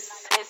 this, this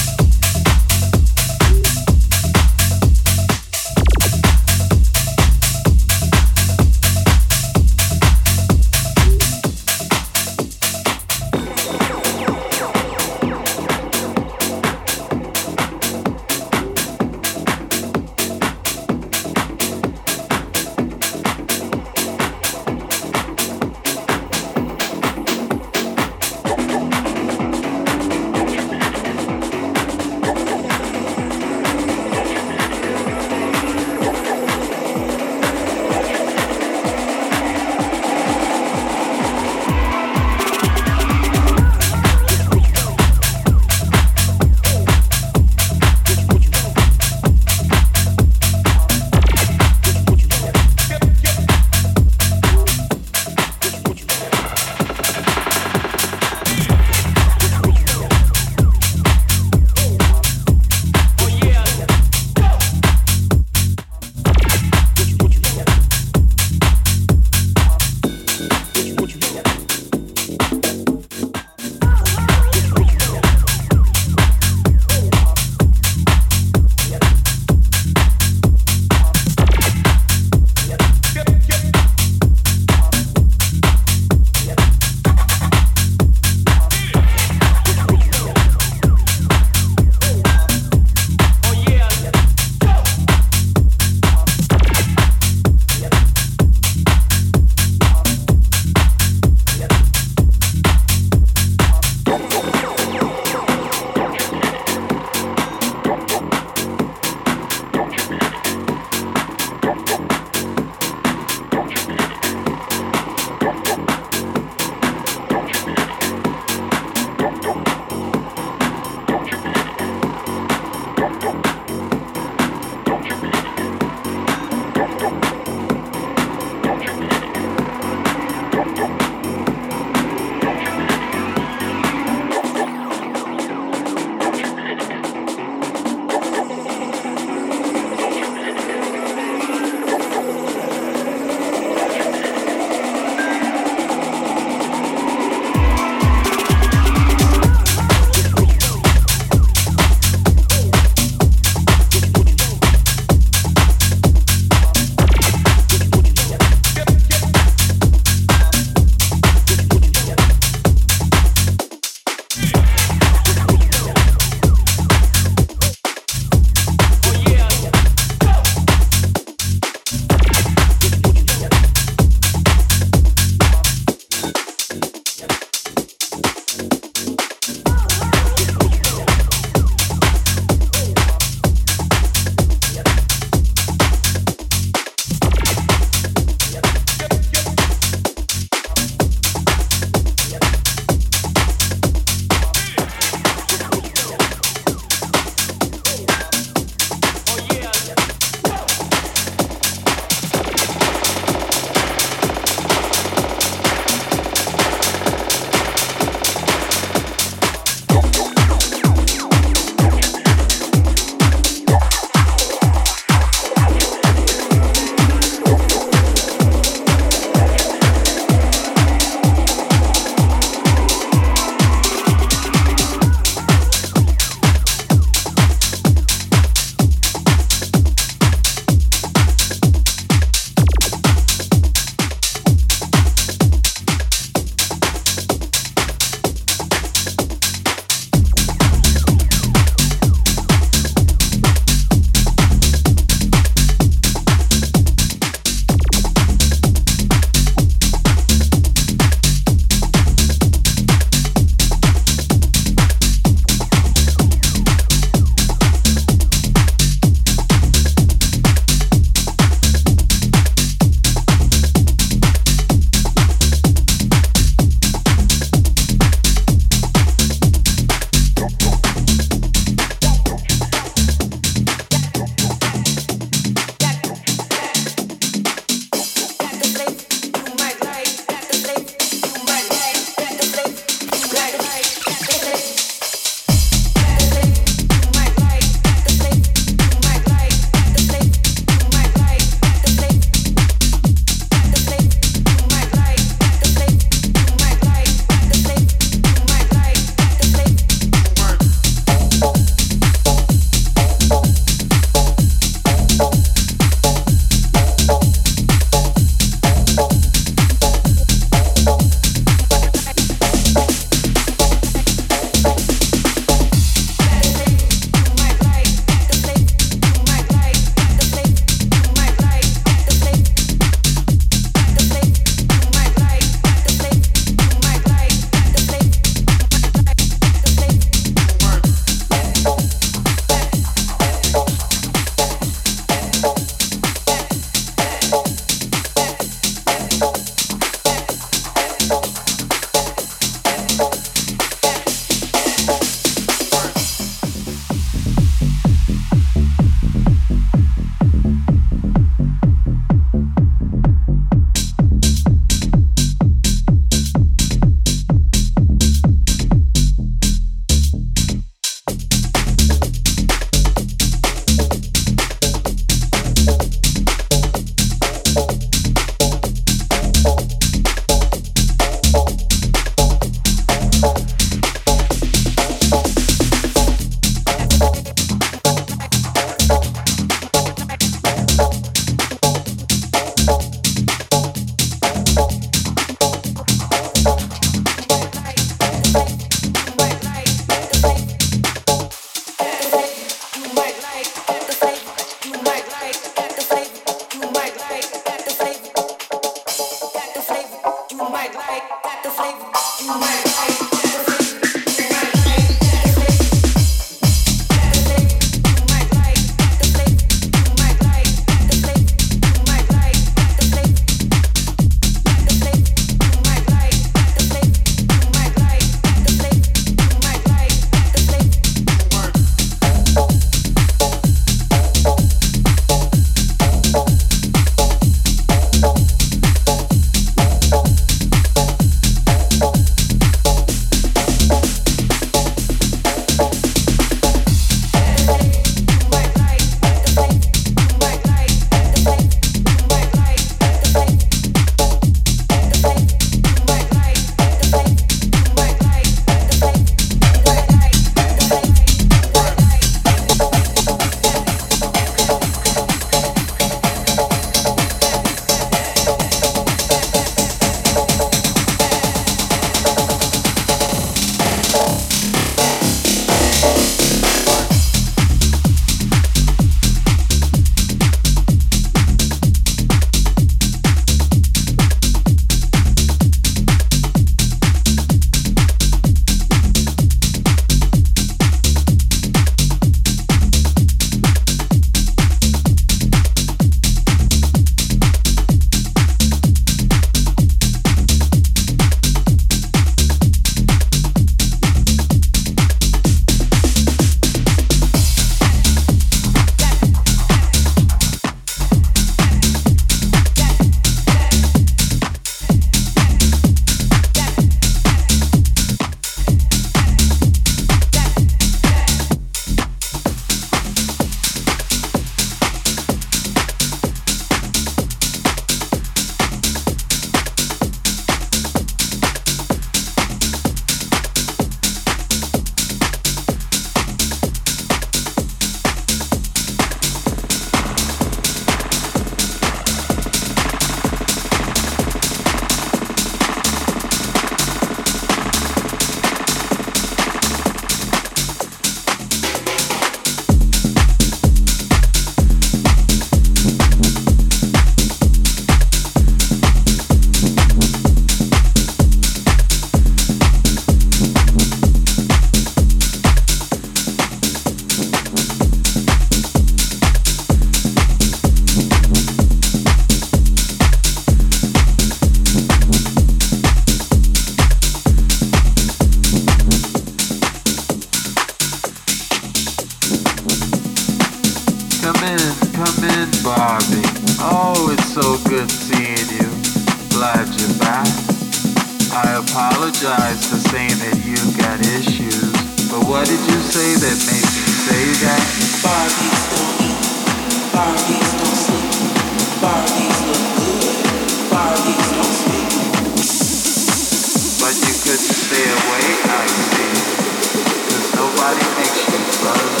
cause nobody makes you love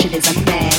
shit is a man.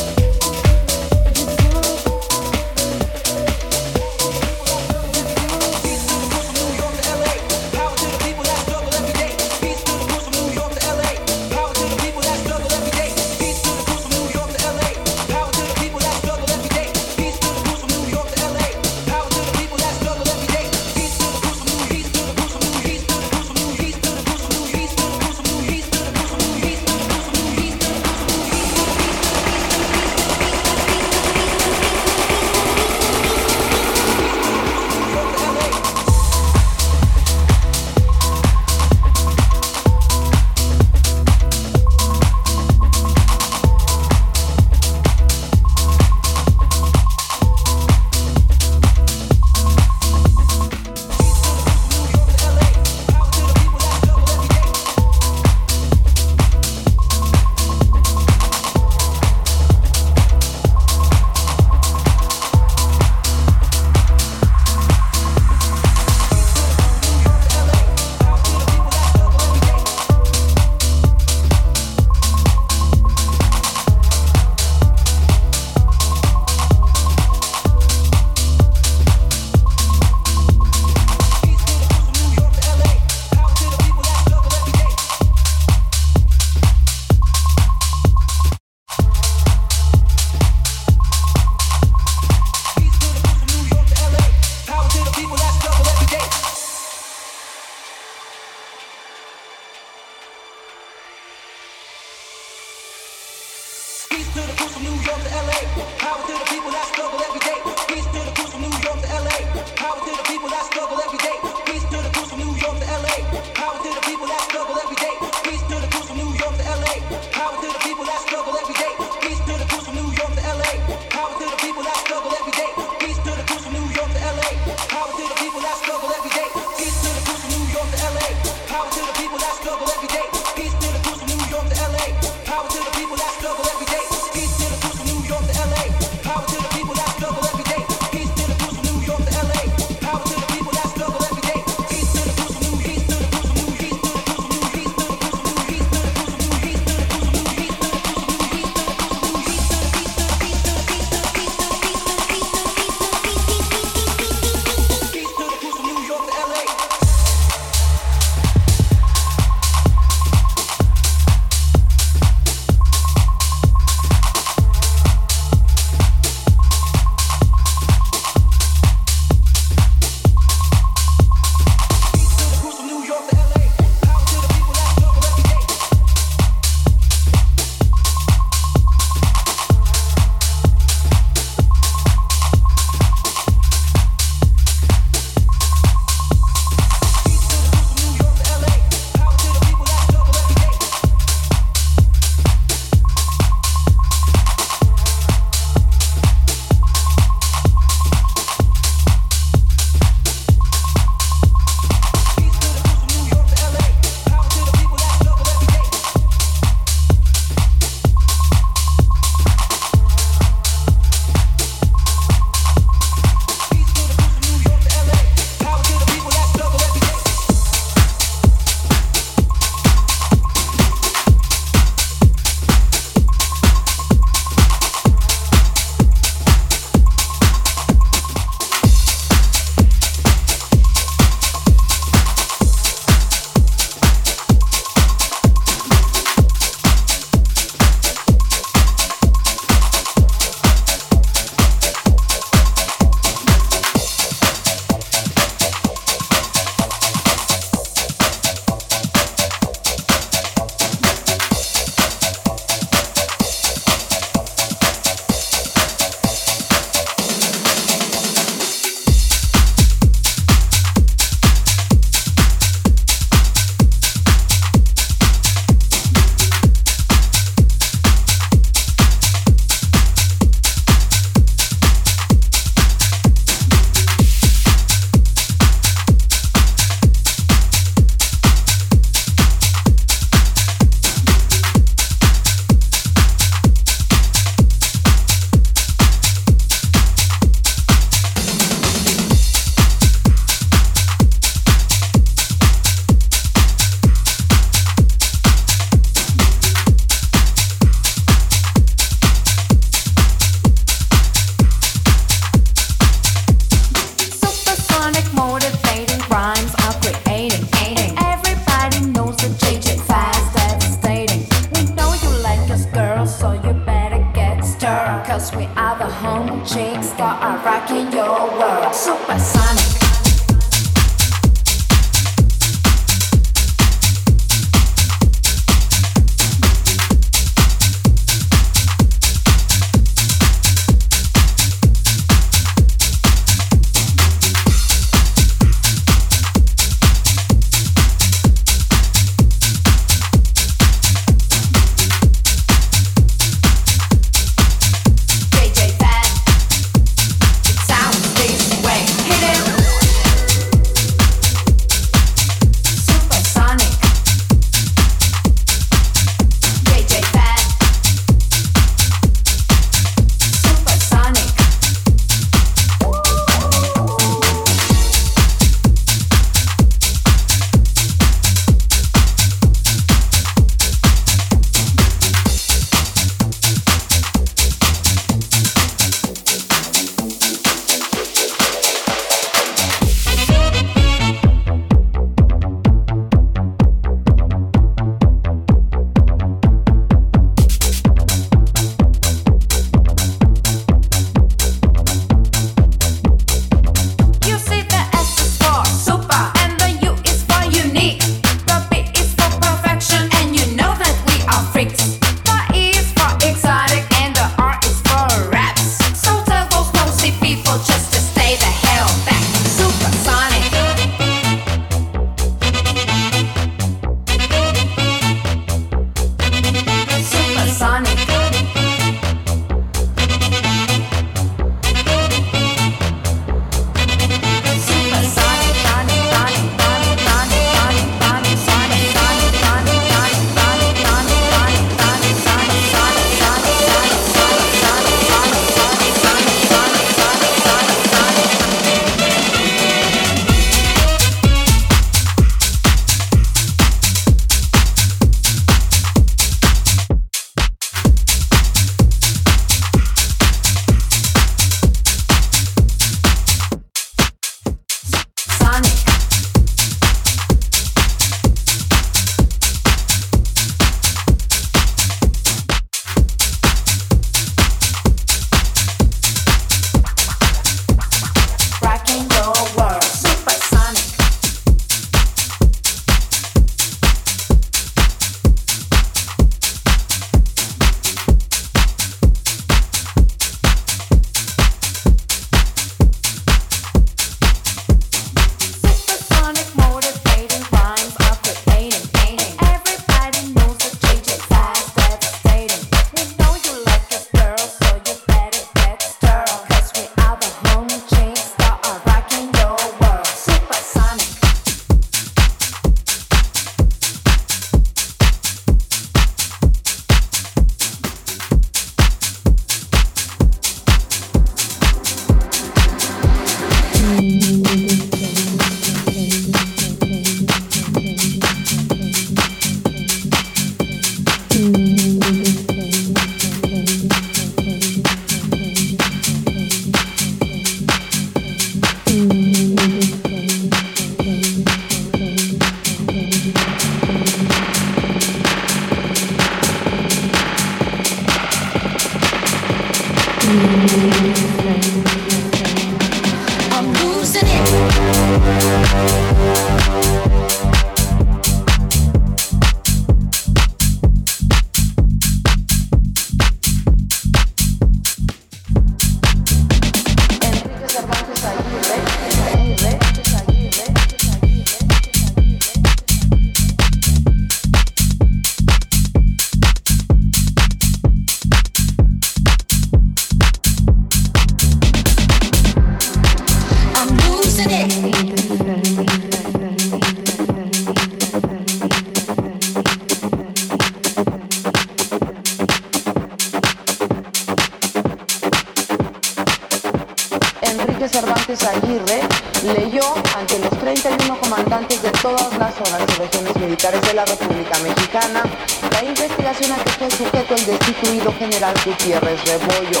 Gutiérrez Rebollo.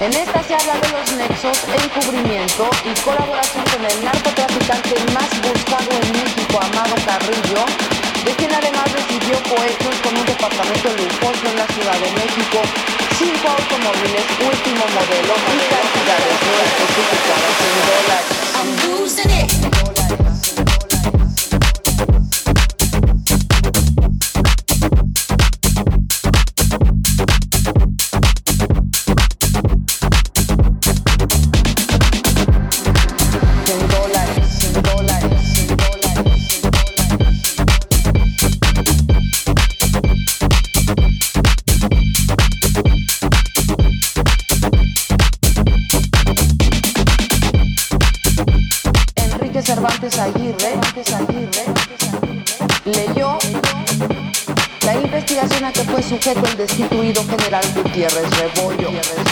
En esta se habla de los nexos, encubrimiento y colaboración con el narcotraficante más buscado en México, Amado Carrillo, de quien además recibió cohetes con un departamento lujoso en la Ciudad de México, cinco automóviles último modelo y cantidades no especificadas en dólares. Fue sujeto el destituido general Gutiérrez Rebollo.